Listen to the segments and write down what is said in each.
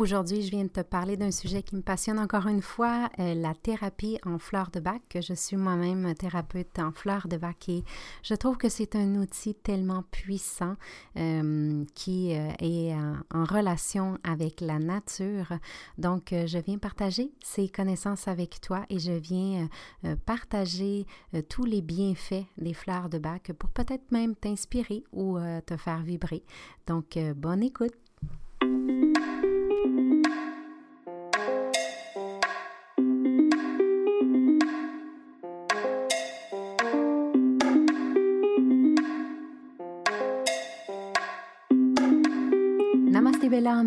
Aujourd'hui, je viens de te parler d'un sujet qui me passionne encore une fois, euh, la thérapie en fleurs de bac. Je suis moi-même thérapeute en fleurs de bac et je trouve que c'est un outil tellement puissant euh, qui euh, est en, relation avec la nature. Donc, je viens partager ces connaissances avec toi et je viens partager tous les bienfaits des fleurs de bac pour peut-être même t'inspirer ou te faire vibrer. Donc, bonne écoute.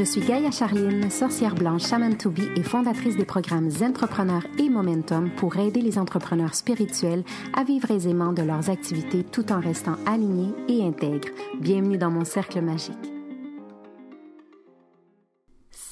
Je suis Gaïa Charline, sorcière blanche Shaman to Be et fondatrice des programmes Entrepreneurs et Momentum pour aider les entrepreneurs spirituels à vivre aisément de leurs activités tout en restant alignés et intègres. Bienvenue dans mon cercle magique.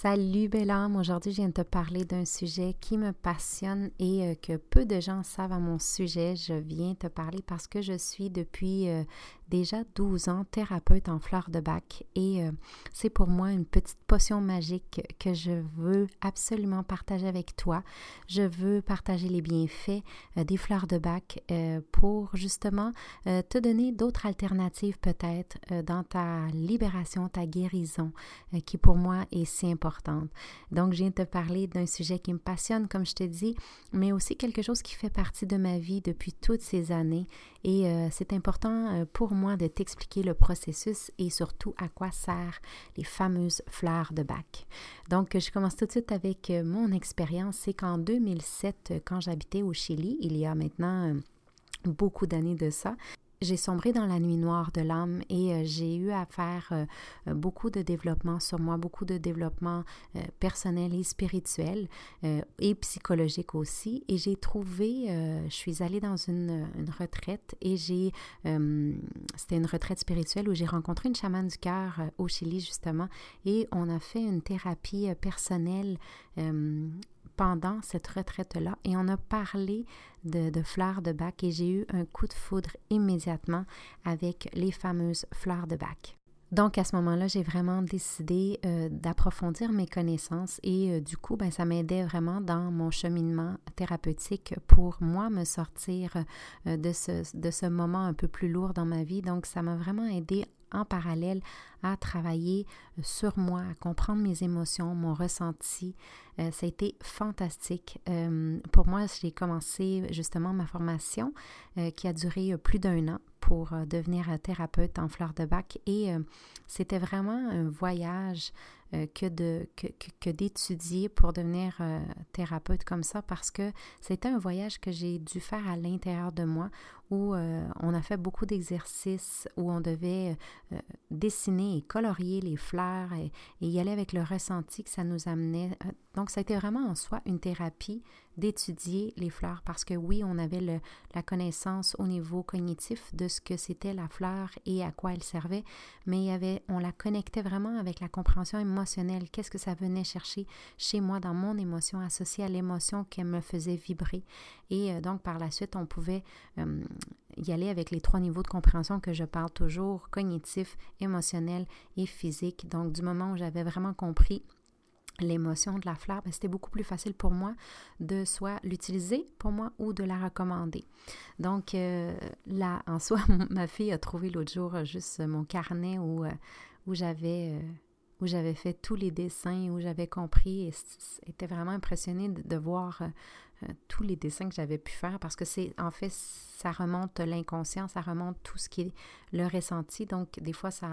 Salut belle âme, aujourd'hui je viens de te parler d'un sujet qui me passionne et euh, que peu de gens savent à mon sujet. Je viens te parler parce que je suis depuis euh, déjà 12 ans thérapeute en fleurs de bac et euh, c'est pour moi une petite potion magique que je veux absolument partager avec toi. Je veux partager les bienfaits euh, des fleurs de bac euh, pour justement te donner d'autres alternatives peut-être dans ta libération, ta guérison qui pour moi est si importante. Donc je viens de te parler d'un sujet qui me passionne comme je te dis, mais aussi quelque chose qui fait partie de ma vie depuis toutes ces années et c'est important pour moi de t'expliquer le processus et surtout à quoi servent les fameuses fleurs de bac. Donc, je commence tout de suite avec euh, mon expérience. C'est qu'en 2007, quand j'habitais au Chili, il y a maintenant euh, beaucoup d'années de ça, j'ai sombré dans la nuit noire de l'âme et euh, j'ai eu à faire euh, beaucoup de développement sur moi, beaucoup de développement euh, personnel et spirituel et psychologique aussi. Et j'ai trouvé, je suis allée dans une, une retraite et j'ai, c'était une retraite spirituelle où j'ai rencontré une chamane du cœur au Chili justement et on a fait une thérapie personnelle pendant cette retraite-là et on a parlé de, fleurs de bac et j'ai eu un coup de foudre immédiatement avec les fameuses fleurs de bac. Donc à ce moment-là, j'ai vraiment décidé euh, d'approfondir mes connaissances et euh, du coup, ben, ça m'aidait vraiment dans mon cheminement thérapeutique pour moi me sortir euh, de, ce, de ce moment un peu plus lourd dans ma vie. Donc ça m'a vraiment aidé en parallèle à travailler euh, sur moi, à comprendre mes émotions, mon ressenti. Euh, ça a été fantastique. Euh, pour moi, j'ai commencé justement ma formation qui a duré plus d'un an pour devenir thérapeute en fleurs de bac et c'était vraiment un voyage que, que, d'étudier pour devenir thérapeute comme ça parce que c'était un voyage que j'ai dû faire à l'intérieur de moi où on a fait beaucoup d'exercices où on devait dessiner et colorier les fleurs et, y aller avec le ressenti que ça nous amenait. Euh, donc, ça a été vraiment en soi une thérapie d'étudier les fleurs parce que oui, on avait le, la connaissance au niveau cognitif de ce que c'était la fleur et à quoi elle servait, mais il y avait, on la connectait vraiment avec la compréhension émotionnelle. Qu'est-ce que ça venait chercher chez moi dans mon émotion associée à l'émotion qui me faisait vibrer? Et euh, donc, par la suite, on pouvait euh, y aller avec les trois niveaux de compréhension que je parle toujours, cognitif, émotionnel et physique. Donc, du moment où j'avais vraiment compris l'émotion de la fleur, ben, c'était beaucoup plus facile pour moi de soit l'utiliser pour moi ou de la recommander. Donc euh, là, en soi, ma fille a trouvé l'autre jour juste mon carnet où, euh, où j'avais... Euh, où j'avais fait tous les dessins, où j'avais compris et était vraiment impressionnée de, voir tous les dessins que j'avais pu faire parce que c'est en fait ça remonte l'inconscient, ça remonte tout ce qui est le ressenti. Donc des fois ça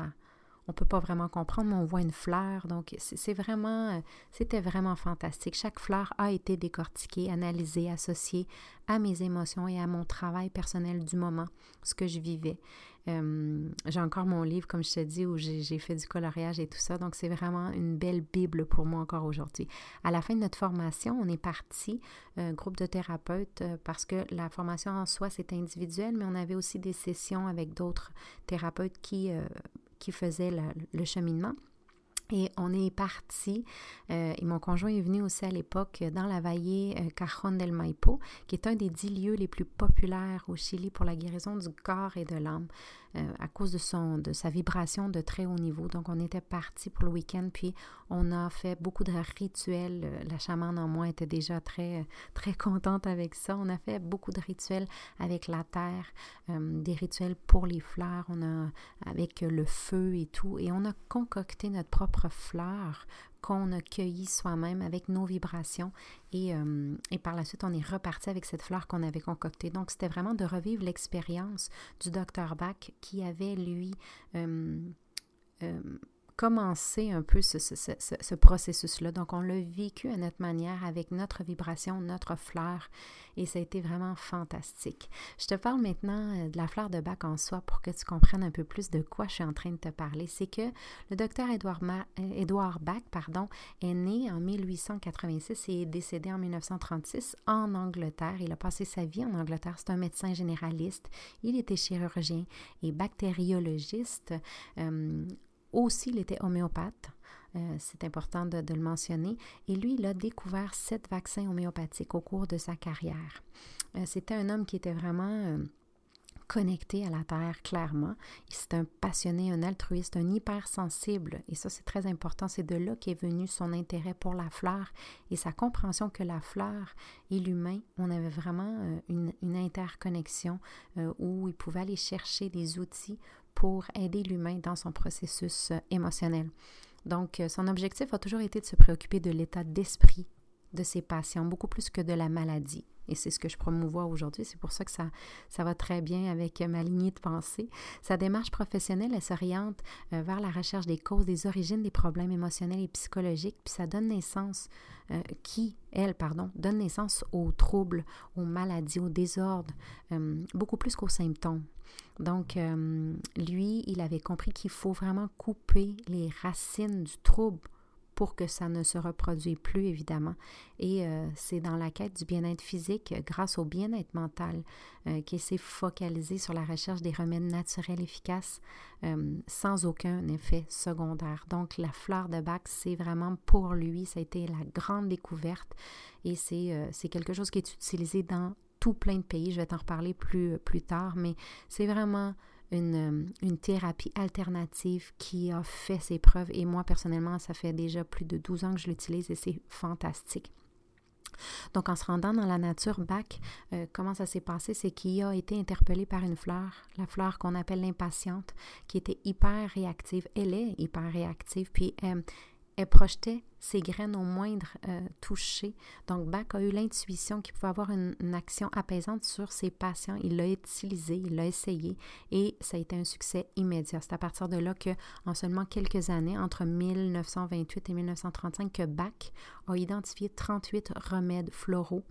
on peut pas vraiment comprendre, mais on voit une fleur. Donc, c'est vraiment, c'était vraiment fantastique. Chaque fleur a été décortiquée, analysée, associée à mes émotions et à mon travail personnel du moment, ce que je vivais. Euh, j'ai encore mon livre, comme je te dis, où j'ai fait du coloriage et tout ça. Donc, c'est vraiment une belle Bible pour moi encore aujourd'hui. À la fin de notre formation, on est parti, un groupe de thérapeutes, euh, parce que la formation en soi, c'est individuel, mais on avait aussi des sessions avec d'autres thérapeutes qui, qui faisaient le cheminement. Et on est parti, euh, et mon conjoint est venu aussi à l'époque dans la vallée euh, Cajon del Maipo, qui est un des dix lieux les plus populaires au Chili pour la guérison du corps et de l'âme. Euh, à cause de, son, de sa vibration de très haut niveau. Donc, on était parti pour le week-end, puis on a fait beaucoup de rituels. Euh, la chamane en moi était déjà très, très contente avec ça. On a fait beaucoup de rituels avec la terre, euh, des rituels pour les fleurs, on a avec le feu et tout. Et on a concocté notre propre fleur qu'on a cueilli soi-même avec nos vibrations. Et, euh, et, par la suite, on est reparti avec cette fleur qu'on avait concoctée. Donc, c'était vraiment de revivre l'expérience du docteur Bach qui avait, lui, euh, euh, commencer un peu ce, processus-là. Donc, on l'a vécu à notre manière, avec notre vibration, notre fleur, et ça a été vraiment fantastique. Je te parle maintenant euh, de la fleur de bac en soi pour que tu comprennes un peu plus de quoi je suis en train de te parler. C'est que le docteur Edouard, Edouard Bach pardon, est né en 1886 et est décédé en 1936 en Angleterre. Il a passé sa vie en Angleterre. C'est un médecin généraliste. Il était chirurgien et bactériologiste. Euh, aussi, il était homéopathe. Euh, c'est important de, le mentionner. Et lui, il a découvert sept vaccins homéopathiques au cours de sa carrière. Euh, c'était un homme qui était vraiment euh, connecté à la Terre, clairement. C'est un passionné, un altruiste, un hypersensible. Et ça, c'est très important. C'est de là qu'est venu son intérêt pour la fleur et sa compréhension que la fleur et l'humain, on avait vraiment une, une interconnexion où il pouvait aller chercher des outils pour aider l'humain dans son processus euh, émotionnel. Donc, euh, son objectif a toujours été de se préoccuper de l'état d'esprit de ses patients, beaucoup plus que de la maladie. Et c'est ce que je promouvois aujourd'hui. C'est pour ça que ça, ça va très bien avec ma lignée de pensée. Sa démarche professionnelle, elle s'oriente euh, vers la recherche des causes, des origines des problèmes émotionnels et psychologiques, puis ça donne naissance, qui, elle, pardon, donne naissance aux troubles, aux maladies, aux désordres, beaucoup plus qu'aux symptômes. Donc, euh, lui, il avait compris qu'il faut vraiment couper les racines du trouble pour que ça ne se reproduise plus, évidemment. Et euh, c'est dans la quête du bien-être physique, grâce au bien-être mental, euh, qu'il s'est focalisé sur la recherche des remèdes naturels efficaces sans aucun effet secondaire. Donc, la fleur de bac, c'est vraiment pour lui, ça a été la grande découverte et c'est quelque chose qui est utilisé dans plein de pays. Je vais t'en reparler plus, plus tard, mais c'est vraiment une, une, thérapie alternative qui a fait ses preuves. Et moi, personnellement, ça fait déjà plus de 12 ans que je l'utilise et c'est fantastique. Donc, en se rendant dans la nature, Bach, euh, comment ça s'est passé? C'est qu'il a été interpellé par une fleur, la fleur qu'on appelle l'impatiente, qui était hyper réactive. Elle est hyper réactive, puis euh, elle projetait ses graines au moindre euh, toucher. Donc, Bach a eu l'intuition qu'il pouvait avoir une, action apaisante sur ses patients. Il l'a utilisé, il l'a essayé et ça a été un succès immédiat. C'est à partir de là que, en seulement quelques années, entre 1928 et 1935, que Bach a identifié 38 remèdes floraux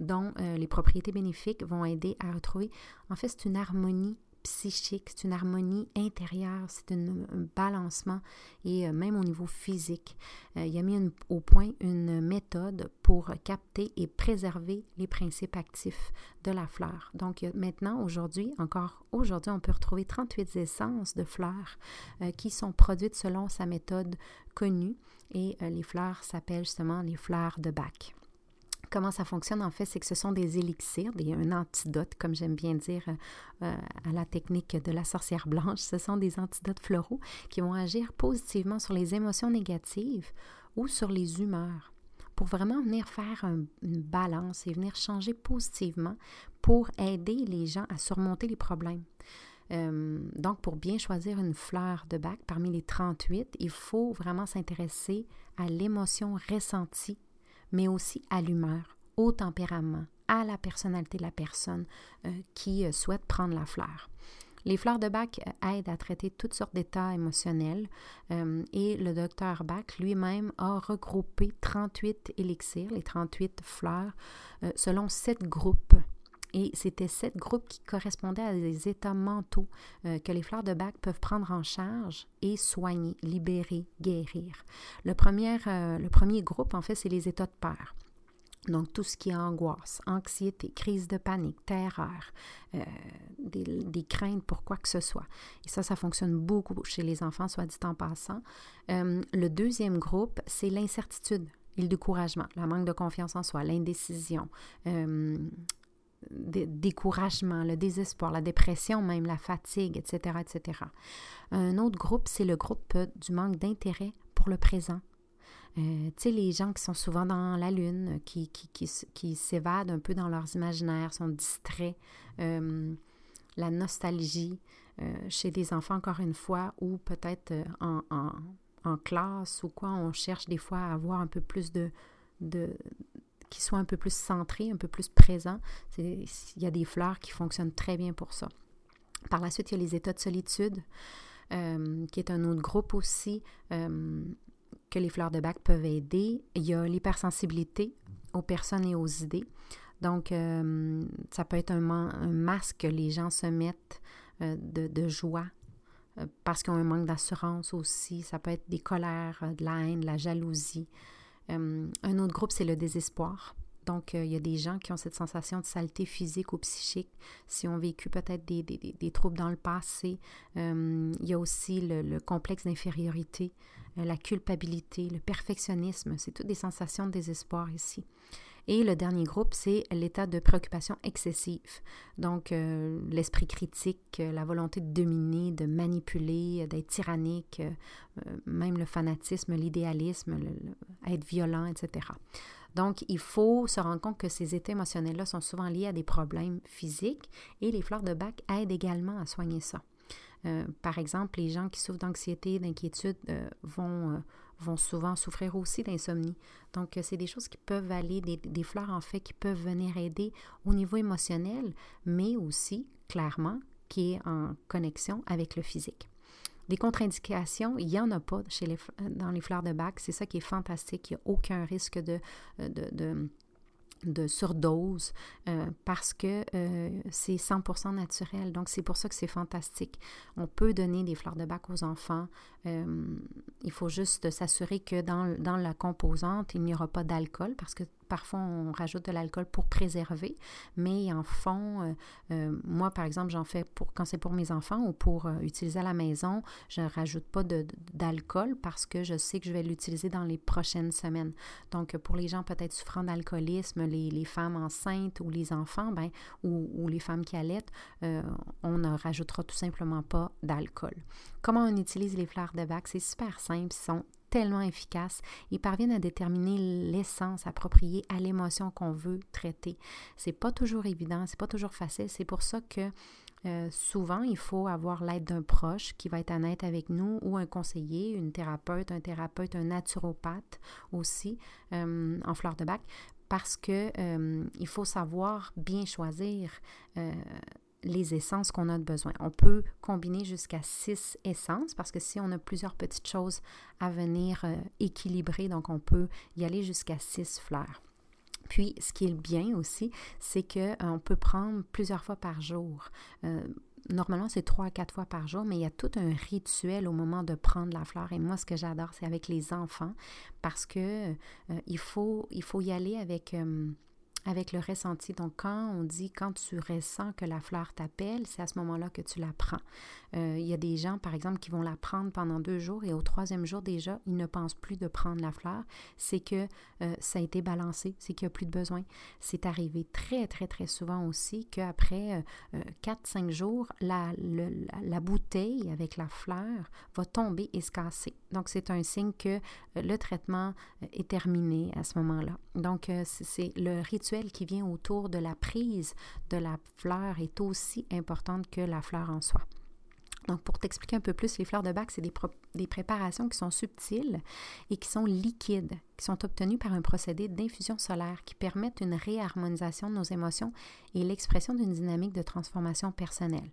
dont euh, les propriétés bénéfiques vont aider à retrouver, en fait, c'est une harmonie psychique, c'est une harmonie intérieure, c'est un balancement et euh, même au niveau physique. Euh, il a mis au point une méthode pour capter et préserver les principes actifs de la fleur. Donc maintenant, aujourd'hui, encore aujourd'hui, on peut retrouver 38 essences de fleurs euh, qui sont produites selon sa méthode connue et les fleurs s'appellent justement les fleurs de Bach. Comment ça fonctionne en fait, c'est que ce sont des élixirs, des, un antidote, comme j'aime bien dire euh, à la technique de la sorcière blanche. Ce sont des antidotes floraux qui vont agir positivement sur les émotions négatives ou sur les humeurs pour vraiment venir faire une balance et venir changer positivement pour aider les gens à surmonter les problèmes. Euh, donc, pour bien choisir une fleur de bac parmi les 38, il faut vraiment s'intéresser à l'émotion ressentie mais aussi à l'humeur, au tempérament, à la personnalité de la personne euh, qui euh, souhaite prendre la fleur. Les fleurs de bac aident à traiter toutes sortes d'états émotionnels et le docteur Bach lui-même a regroupé 38 élixirs, les 38 fleurs, selon sept groupes et c'était sept groupes qui correspondaient à des états mentaux euh, que les fleurs de bac peuvent prendre en charge et soigner, libérer, guérir. Le premier, euh, le premier groupe, en fait, c'est les états de peur. Donc, tout ce qui est angoisse, anxiété, crise de panique, terreur, euh, des, craintes pour quoi que ce soit. Et ça, ça fonctionne beaucoup chez les enfants, soit dit en passant. le deuxième groupe, c'est l'incertitude et le découragement, la manque de confiance en soi, l'indécision, découragement, le désespoir, la dépression, même la fatigue, etc., etc. Un autre groupe, c'est le groupe euh, du manque d'intérêt pour le présent. Euh, tu sais, les gens qui sont souvent dans la lune, qui, qui, qui, qui s'évadent un peu dans leurs imaginaires, sont distraits. Euh, la nostalgie chez des enfants, encore une fois, ou peut-être en, en, en, classe ou quoi, on cherche des fois à avoir un peu plus de, de, qui soit un peu plus centré, un peu plus présent. Il y a des fleurs qui fonctionnent très bien pour ça. Par la suite, il y a les états de solitude, euh, qui est un autre groupe aussi euh, que les fleurs de bac peuvent aider. Il y a l'hypersensibilité aux personnes et aux idées. Donc, euh, ça peut être un, masque que les gens se mettent de, joie parce qu'ils ont un manque d'assurance aussi. Ça peut être des colères, de la haine, de la jalousie. Euh, un autre groupe, c'est le désespoir. Donc, euh, il y a des gens qui ont cette sensation de saleté physique ou psychique, si ont vécu peut-être des, des, troubles dans le passé. Euh, il y a aussi le, complexe d'infériorité, la culpabilité, le perfectionnisme. C'est toutes des sensations de désespoir ici. Et le dernier groupe, c'est l'état de préoccupation excessive. Donc, l'esprit critique, la volonté de dominer, de manipuler, d'être tyrannique, même le fanatisme, l'idéalisme, être violent, etc. Donc, il faut se rendre compte que ces états émotionnels-là sont souvent liés à des problèmes physiques et les fleurs de bac aident également à soigner ça. Euh, par exemple, les gens qui souffrent d'anxiété, d'inquiétude euh, vont, euh, vont souvent souffrir aussi d'insomnie. Donc, c'est des choses qui peuvent aller, des, fleurs en fait, qui peuvent venir aider au niveau émotionnel, mais aussi, clairement, qui est en connexion avec le physique. Des contre-indications, il n'y en a pas chez les, dans les fleurs de bac. C'est ça qui est fantastique. Il n'y a aucun risque de, de, de surdose euh, parce que euh, c'est 100% naturel. Donc, c'est pour ça que c'est fantastique. On peut donner des fleurs de bac aux enfants. Euh, il faut juste s'assurer que dans, dans, la composante, il n'y aura pas d'alcool parce que Parfois, on rajoute de l'alcool pour préserver, mais en fond, euh, euh, moi, par exemple, j'en fais pour quand c'est pour mes enfants ou pour euh, utiliser à la maison, je ne rajoute pas d'alcool parce que je sais que je vais l'utiliser dans les prochaines semaines. Donc, pour les gens peut-être souffrant d'alcoolisme, les, femmes enceintes ou les enfants, ben, ou, ou les femmes qui allaitent, on ne rajoutera tout simplement pas d'alcool. Comment on utilise les fleurs de bac? C'est super simple, ils sont tellement efficaces. Ils parviennent à déterminer l'essence appropriée à l'émotion qu'on veut traiter. C'est pas toujours évident, c'est pas toujours facile. C'est pour ça que euh, souvent, il faut avoir l'aide d'un proche qui va être honnête avec nous ou un conseiller, une thérapeute, un thérapeute, un naturopathe aussi euh, en fleur de bac parce que euh, faut savoir bien choisir les essences qu'on a de besoin. On peut combiner jusqu'à six essences parce que si on a plusieurs petites choses à venir euh, équilibrer, donc on peut y aller jusqu'à six fleurs. Puis, ce qui est bien aussi, c'est qu'on euh, peut prendre plusieurs fois par jour. Euh, normalement, c'est trois à quatre fois par jour, mais il y a tout un rituel au moment de prendre la fleur. Et moi, ce que j'adore, c'est avec les enfants parce que il, faut, il faut y aller avec avec le ressenti. Donc, quand on dit quand tu ressens que la fleur t'appelle, c'est à ce moment-là que tu la prends. Euh, il y a des gens, par exemple, qui vont la prendre pendant deux jours et au troisième jour, déjà, ils ne pensent plus de prendre la fleur. C'est que euh, ça a été balancé, c'est qu'il n'y a plus de besoin. C'est arrivé très, très, très souvent aussi qu'après euh, quatre, cinq jours, la, la, bouteille avec la fleur va tomber et se casser. Donc, c'est un signe que le traitement est terminé à ce moment-là. Donc, c'est le rituel qui vient autour de la prise de la fleur est aussi importante que la fleur en soi. Donc, pour t'expliquer un peu plus, les fleurs de bac, c'est des, préparations qui sont subtiles et qui sont liquides, qui sont obtenues par un procédé d'infusion solaire qui permettent une réharmonisation de nos émotions et l'expression d'une dynamique de transformation personnelle.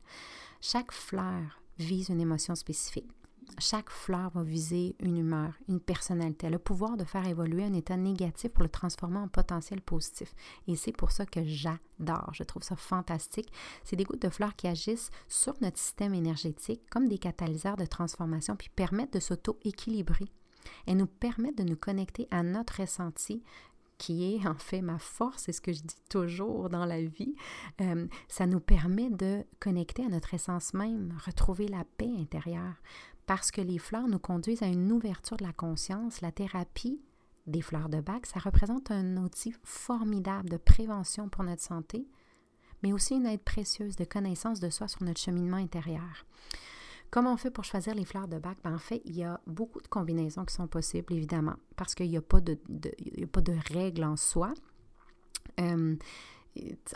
Chaque fleur vise une émotion spécifique. Chaque fleur va viser une humeur, une personnalité, le pouvoir de faire évoluer un état négatif pour le transformer en potentiel positif. Et c'est pour ça que j'adore, je trouve ça fantastique. C'est des gouttes de fleurs qui agissent sur notre système énergétique comme des catalyseurs de transformation, puis permettent de s'auto-équilibrer. Elles nous permettent de nous connecter à notre ressenti, qui est en fait ma force, c'est ce que je dis toujours dans la vie, euh, ça nous permet de connecter à notre essence même, retrouver la paix intérieure parce que les fleurs nous conduisent à une ouverture de la conscience. La thérapie des fleurs de bac, ça représente un outil formidable de prévention pour notre santé, mais aussi une aide précieuse de connaissance de soi sur notre cheminement intérieur. Comment on fait pour choisir les fleurs de bac? Ben, en fait, il y a beaucoup de combinaisons qui sont possibles, évidemment, parce qu'il n'y a, pas de, de règles en soi. Euh,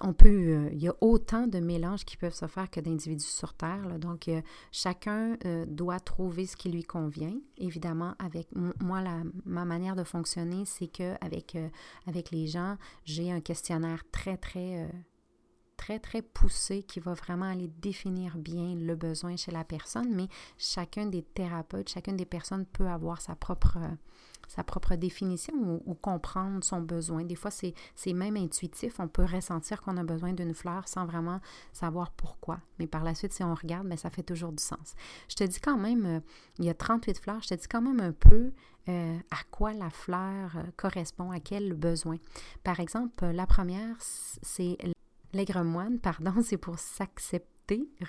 on peut, euh, il y a autant de mélanges qui peuvent se faire que d'individus sur Terre. donc, euh, chacun euh, doit trouver ce qui lui convient. Évidemment, avec moi, ma manière de fonctionner, c'est que avec, avec les gens, j'ai un questionnaire très, très, très, très poussé qui va vraiment aller définir bien le besoin chez la personne. Mais chacun des thérapeutes, chacune des personnes peut avoir sa propre sa propre définition ou, comprendre son besoin. Des fois, c'est même intuitif. On peut ressentir qu'on a besoin d'une fleur sans vraiment savoir pourquoi. Mais par la suite, si on regarde, mais ben, ça fait toujours du sens. Je te dis quand même, euh, il y a 38 fleurs, je te dis quand même un peu euh, à quoi la fleur euh, correspond, à quel besoin. Par exemple, la première, c'est l'aigre-moine, pardon, c'est pour s'accepter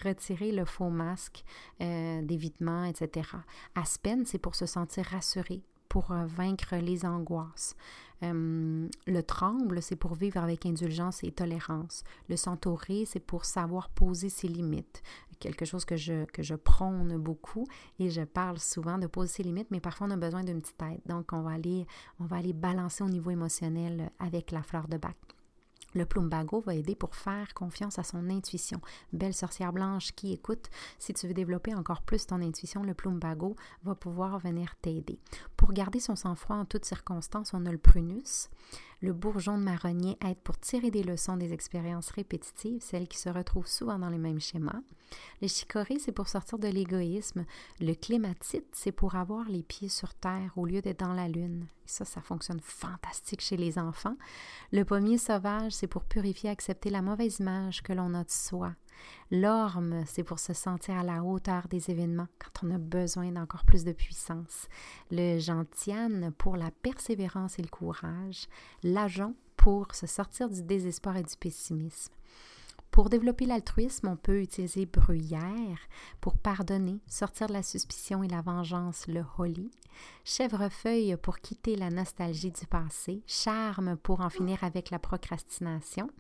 retirer le faux masque d'évitement, etc. Aspen, c'est pour se sentir rassuré, pour euh, vaincre les angoisses. Euh, le tremble, c'est pour vivre avec indulgence et tolérance. Le centauré, c'est pour savoir poser ses limites. Quelque chose que je, que je prône beaucoup et je parle souvent de poser ses limites, mais parfois on a besoin d'une petite aide. Donc, on va aller, on va aller balancer au niveau émotionnel avec la fleur de bac. Le plumbago va aider pour faire confiance à son intuition. Belle sorcière blanche qui écoute, si tu veux développer encore plus ton intuition, le plumbago va pouvoir venir t'aider. Pour garder son sang-froid en toutes circonstances, on a le prunus. Le bourgeon de marronnier aide pour tirer des leçons des expériences répétitives, celles qui se retrouvent souvent dans les mêmes schémas. Le chicorée, c'est pour sortir de l'égoïsme. Le clématite, c'est pour avoir les pieds sur terre au lieu d'être dans la lune. ça, ça fonctionne fantastique chez les enfants. Le pommier sauvage, c'est pour purifier accepter la mauvaise image que l'on a de soi. L'orme, c'est pour se sentir à la hauteur des événements quand on a besoin d'encore plus de puissance. Le gentiane pour la persévérance et le courage. L'agent pour se sortir du désespoir et du pessimisme. Pour développer l'altruisme, on peut utiliser bruyère pour pardonner, sortir de la suspicion et la vengeance, le holly. Chèvrefeuille pour quitter la nostalgie du passé. Charme pour en finir avec la procrastination.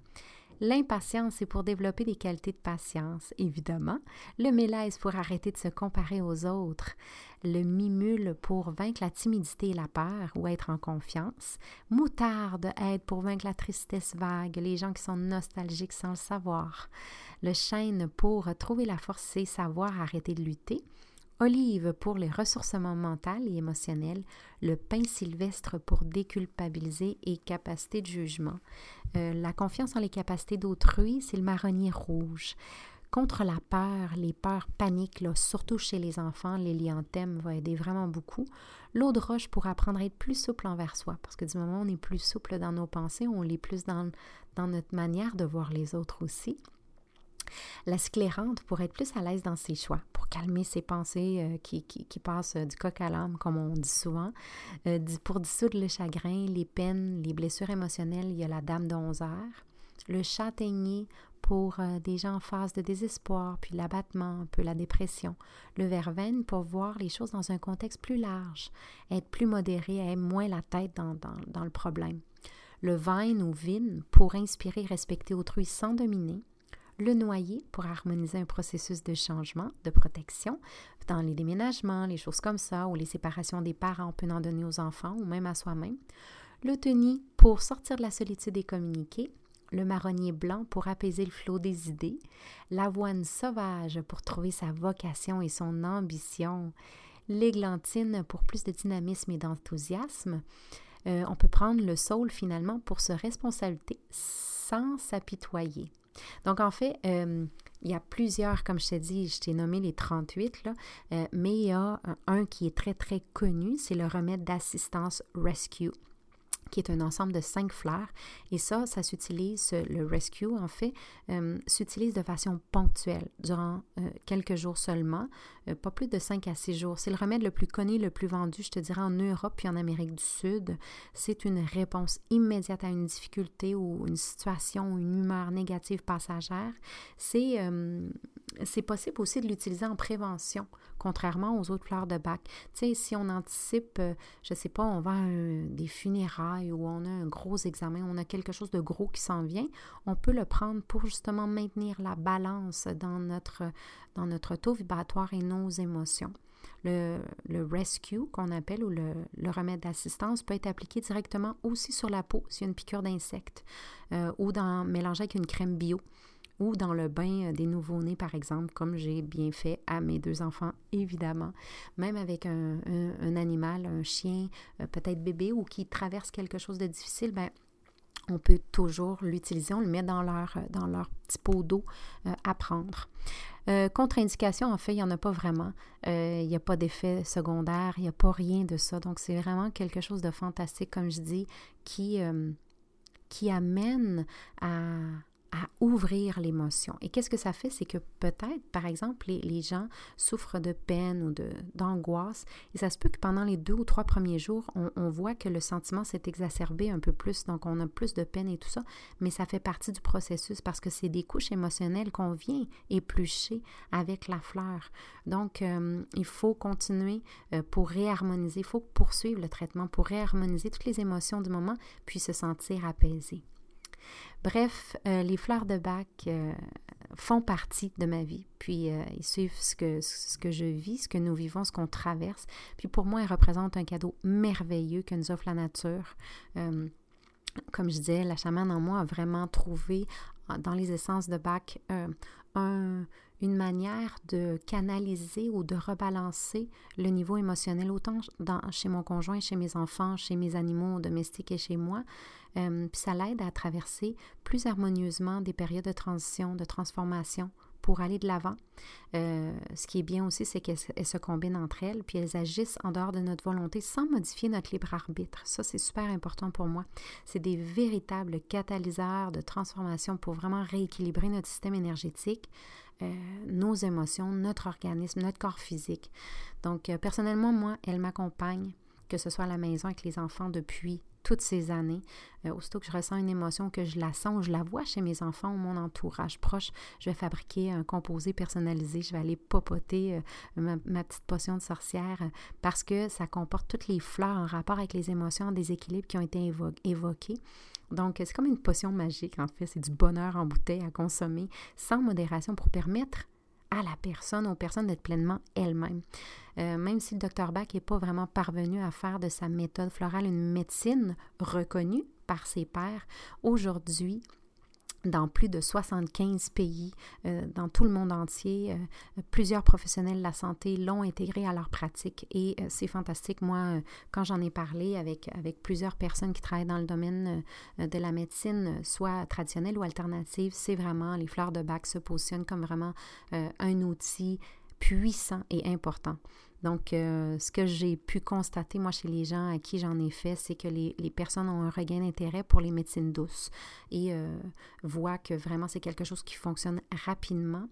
L'impatience, c'est pour développer des qualités de patience, évidemment. Le mélèze pour arrêter de se comparer aux autres. Le mimule pour vaincre la timidité et la peur ou être en confiance. Moutarde aide pour vaincre la tristesse vague, les gens qui sont nostalgiques sans le savoir. Le chêne pour trouver la force et savoir arrêter de lutter. Olive pour les ressourcements mental et émotionnels, le pain sylvestre pour déculpabiliser et capacité de jugement. Euh, la confiance en les capacités d'autrui, c'est le marronnier rouge. Contre la peur, les peurs paniques, surtout chez les enfants, l'hélianthème va aider vraiment beaucoup. L'eau de roche pour apprendre à être plus souple envers soi, parce que du moment où on est plus souple dans nos pensées, on l'est plus dans, dans notre manière de voir les autres aussi. La sclérante pour être plus à l'aise dans ses choix, pour calmer ses pensées euh, qui, passent euh, du coq à l'âme, comme on dit souvent. Euh, pour dissoudre le chagrin, les peines, les blessures émotionnelles, il y a la dame de 11 heures. Le châtaignier pour des gens en phase de désespoir, puis l'abattement, un peu la dépression. Le verveine pour voir les choses dans un contexte plus large, être plus modéré, être moins la tête dans, dans le problème. Le vine ou vine pour inspirer, respecter autrui sans dominer le noyer pour harmoniser un processus de changement, de protection, dans les déménagements, les choses comme ça, ou les séparations des parents, on peut en donner aux enfants ou même à soi-même. Le tenir pour sortir de la solitude et communiquer. le marronnier blanc pour apaiser le flot des idées, l'avoine sauvage pour trouver sa vocation et son ambition, l'églantine pour plus de dynamisme et d'enthousiasme. Euh, on peut prendre le saule finalement pour se responsabiliser sans s'apitoyer. Donc en fait, euh, il y a plusieurs, comme je t'ai dit, je t'ai nommé les 38, là, euh, mais il y a un qui est très très connu, c'est le remède d'assistance Rescue qui est un ensemble de cinq fleurs. Et ça, ça s'utilise, le rescue en fait, euh, s'utilise de façon ponctuelle durant euh, quelques jours seulement, euh, pas plus de cinq à six jours. C'est le remède le plus connu, le plus vendu, je te dirais, en Europe puis en Amérique du Sud. C'est une réponse immédiate à une difficulté ou une situation ou une humeur négative passagère. C'est c'est possible aussi de l'utiliser en prévention, contrairement aux autres fleurs de bac. Tu si on anticipe, euh, je ne sais pas, on va à des funérailles ou on a un gros examen, on a quelque chose de gros qui s'en vient, on peut le prendre pour justement maintenir la balance dans notre, dans notre taux vibratoire et nos émotions. Le, le rescue qu'on appelle ou le, le remède d'assistance peut être appliqué directement aussi sur la peau s'il y a une piqûre d'insecte euh, ou dans, mélangé avec une crème bio ou dans le bain euh, des nouveau-nés, par exemple, comme j'ai bien fait à mes deux enfants, évidemment. Même avec un, animal, un chien, euh, peut-être bébé, ou qui traverse quelque chose de difficile, ben, on peut toujours l'utiliser, on le met dans leur, euh, dans leur petit pot d'eau à prendre. Contre-indication, en fait, il n'y en a pas vraiment. il n'y a pas d'effet secondaire, il n'y a pas rien de ça. Donc, c'est vraiment quelque chose de fantastique, comme je dis, qui, qui amène à, à ouvrir l'émotion. Et qu'est-ce que ça fait? C'est que peut-être, par exemple, les, gens souffrent de peine ou d'angoisse, et ça se peut que pendant les deux ou trois premiers jours, on, voit que le sentiment s'est exacerbé un peu plus, donc on a plus de peine et tout ça, mais ça fait partie du processus parce que c'est des couches émotionnelles qu'on vient éplucher avec la fleur. Donc, euh, il faut continuer euh, pour réharmoniser, il faut poursuivre le traitement pour réharmoniser toutes les émotions du moment, puis se sentir apaisé. Bref, euh, les fleurs de bac euh, font partie de ma vie. Puis euh, ils suivent ce que, ce que je vis, ce que nous vivons, ce qu'on traverse. Puis pour moi, elles représentent un cadeau merveilleux que nous offre la nature. comme je disais, la chamane en moi a vraiment trouvé dans les essences de bac un, une manière de canaliser ou de rebalancer le niveau émotionnel, autant dans, chez mon conjoint, chez mes enfants, chez mes animaux domestiques et chez moi. Euh, puis ça l'aide à traverser plus harmonieusement des périodes de transition, de transformation pour aller de l'avant. Euh, ce qui est bien aussi, c'est qu'elles se combinent entre elles, puis elles agissent en dehors de notre volonté sans modifier notre libre arbitre. Ça, c'est super important pour moi. C'est des véritables catalyseurs de transformation pour vraiment rééquilibrer notre système énergétique, euh, nos émotions, notre organisme, notre corps physique. Donc, euh, personnellement, moi, elle m'accompagne, que ce soit à la maison avec les enfants depuis toutes ces années. Euh, aussitôt que je ressens une émotion, que je la sens, je la vois chez mes enfants ou mon entourage proche, je vais fabriquer un composé personnalisé, je vais aller popoter ma, petite potion de sorcière parce que ça comporte toutes les fleurs en rapport avec les émotions en déséquilibre qui ont été évoquées. Donc, c'est comme une potion magique, en fait. C'est du bonheur en bouteille à consommer sans modération pour permettre à la personne, aux personnes d'être pleinement elles-mêmes. Euh, même si le docteur Bach n'est pas vraiment parvenu à faire de sa méthode florale une médecine reconnue par ses pairs, aujourd'hui, dans plus de 75 pays, euh, dans tout le monde entier. Euh, plusieurs professionnels de la santé l'ont intégré à leur pratique et euh, c'est fantastique. Moi, quand j'en ai parlé avec, avec plusieurs personnes qui travaillent dans le domaine de la médecine, soit traditionnelle ou alternative, c'est vraiment, les fleurs de bac se positionnent comme vraiment un outil puissant et important. Donc, euh, ce que j'ai pu constater, moi, chez les gens à qui j'en ai fait, c'est que les, personnes ont un regain d'intérêt pour les médecines douces et euh, voient que vraiment c'est quelque chose qui fonctionne rapidement.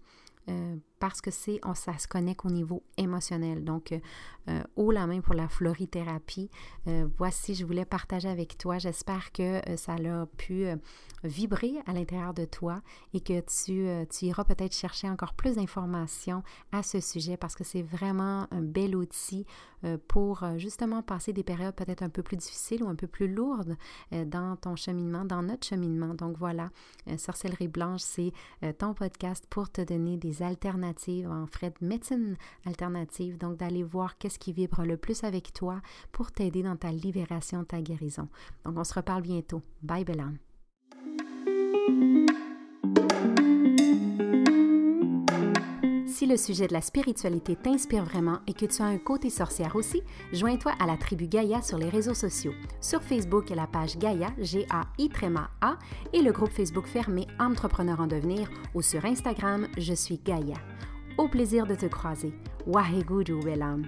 Euh, parce que c'est, ça se connecte au niveau émotionnel. Donc, euh, haut la main pour la florithérapie. Euh, voici, je voulais partager avec toi. J'espère que euh, ça a pu vibrer à l'intérieur de toi et que tu, tu iras peut-être chercher encore plus d'informations à ce sujet parce que c'est vraiment un bel outil pour justement passer des périodes peut-être un peu plus difficiles ou un peu plus lourdes dans ton cheminement, dans notre cheminement. Donc voilà, Sorcellerie Blanche, c'est ton podcast pour te donner des alternatives en frais de médecine alternative, donc d'aller voir qu'est-ce qui vibre le plus avec toi pour t'aider dans ta libération, ta guérison. Donc on se reparle bientôt. Bye Bellam. Le sujet de la spiritualité t'inspire vraiment et que tu as un côté sorcière aussi, joins-toi à la tribu Gaïa sur les réseaux sociaux. Sur Facebook, la page Gaïa, G-A-I A, et le groupe Facebook fermé Entrepreneur en devenir ou sur Instagram, je suis Gaïa. Au plaisir de te croiser. Waheguru Welam.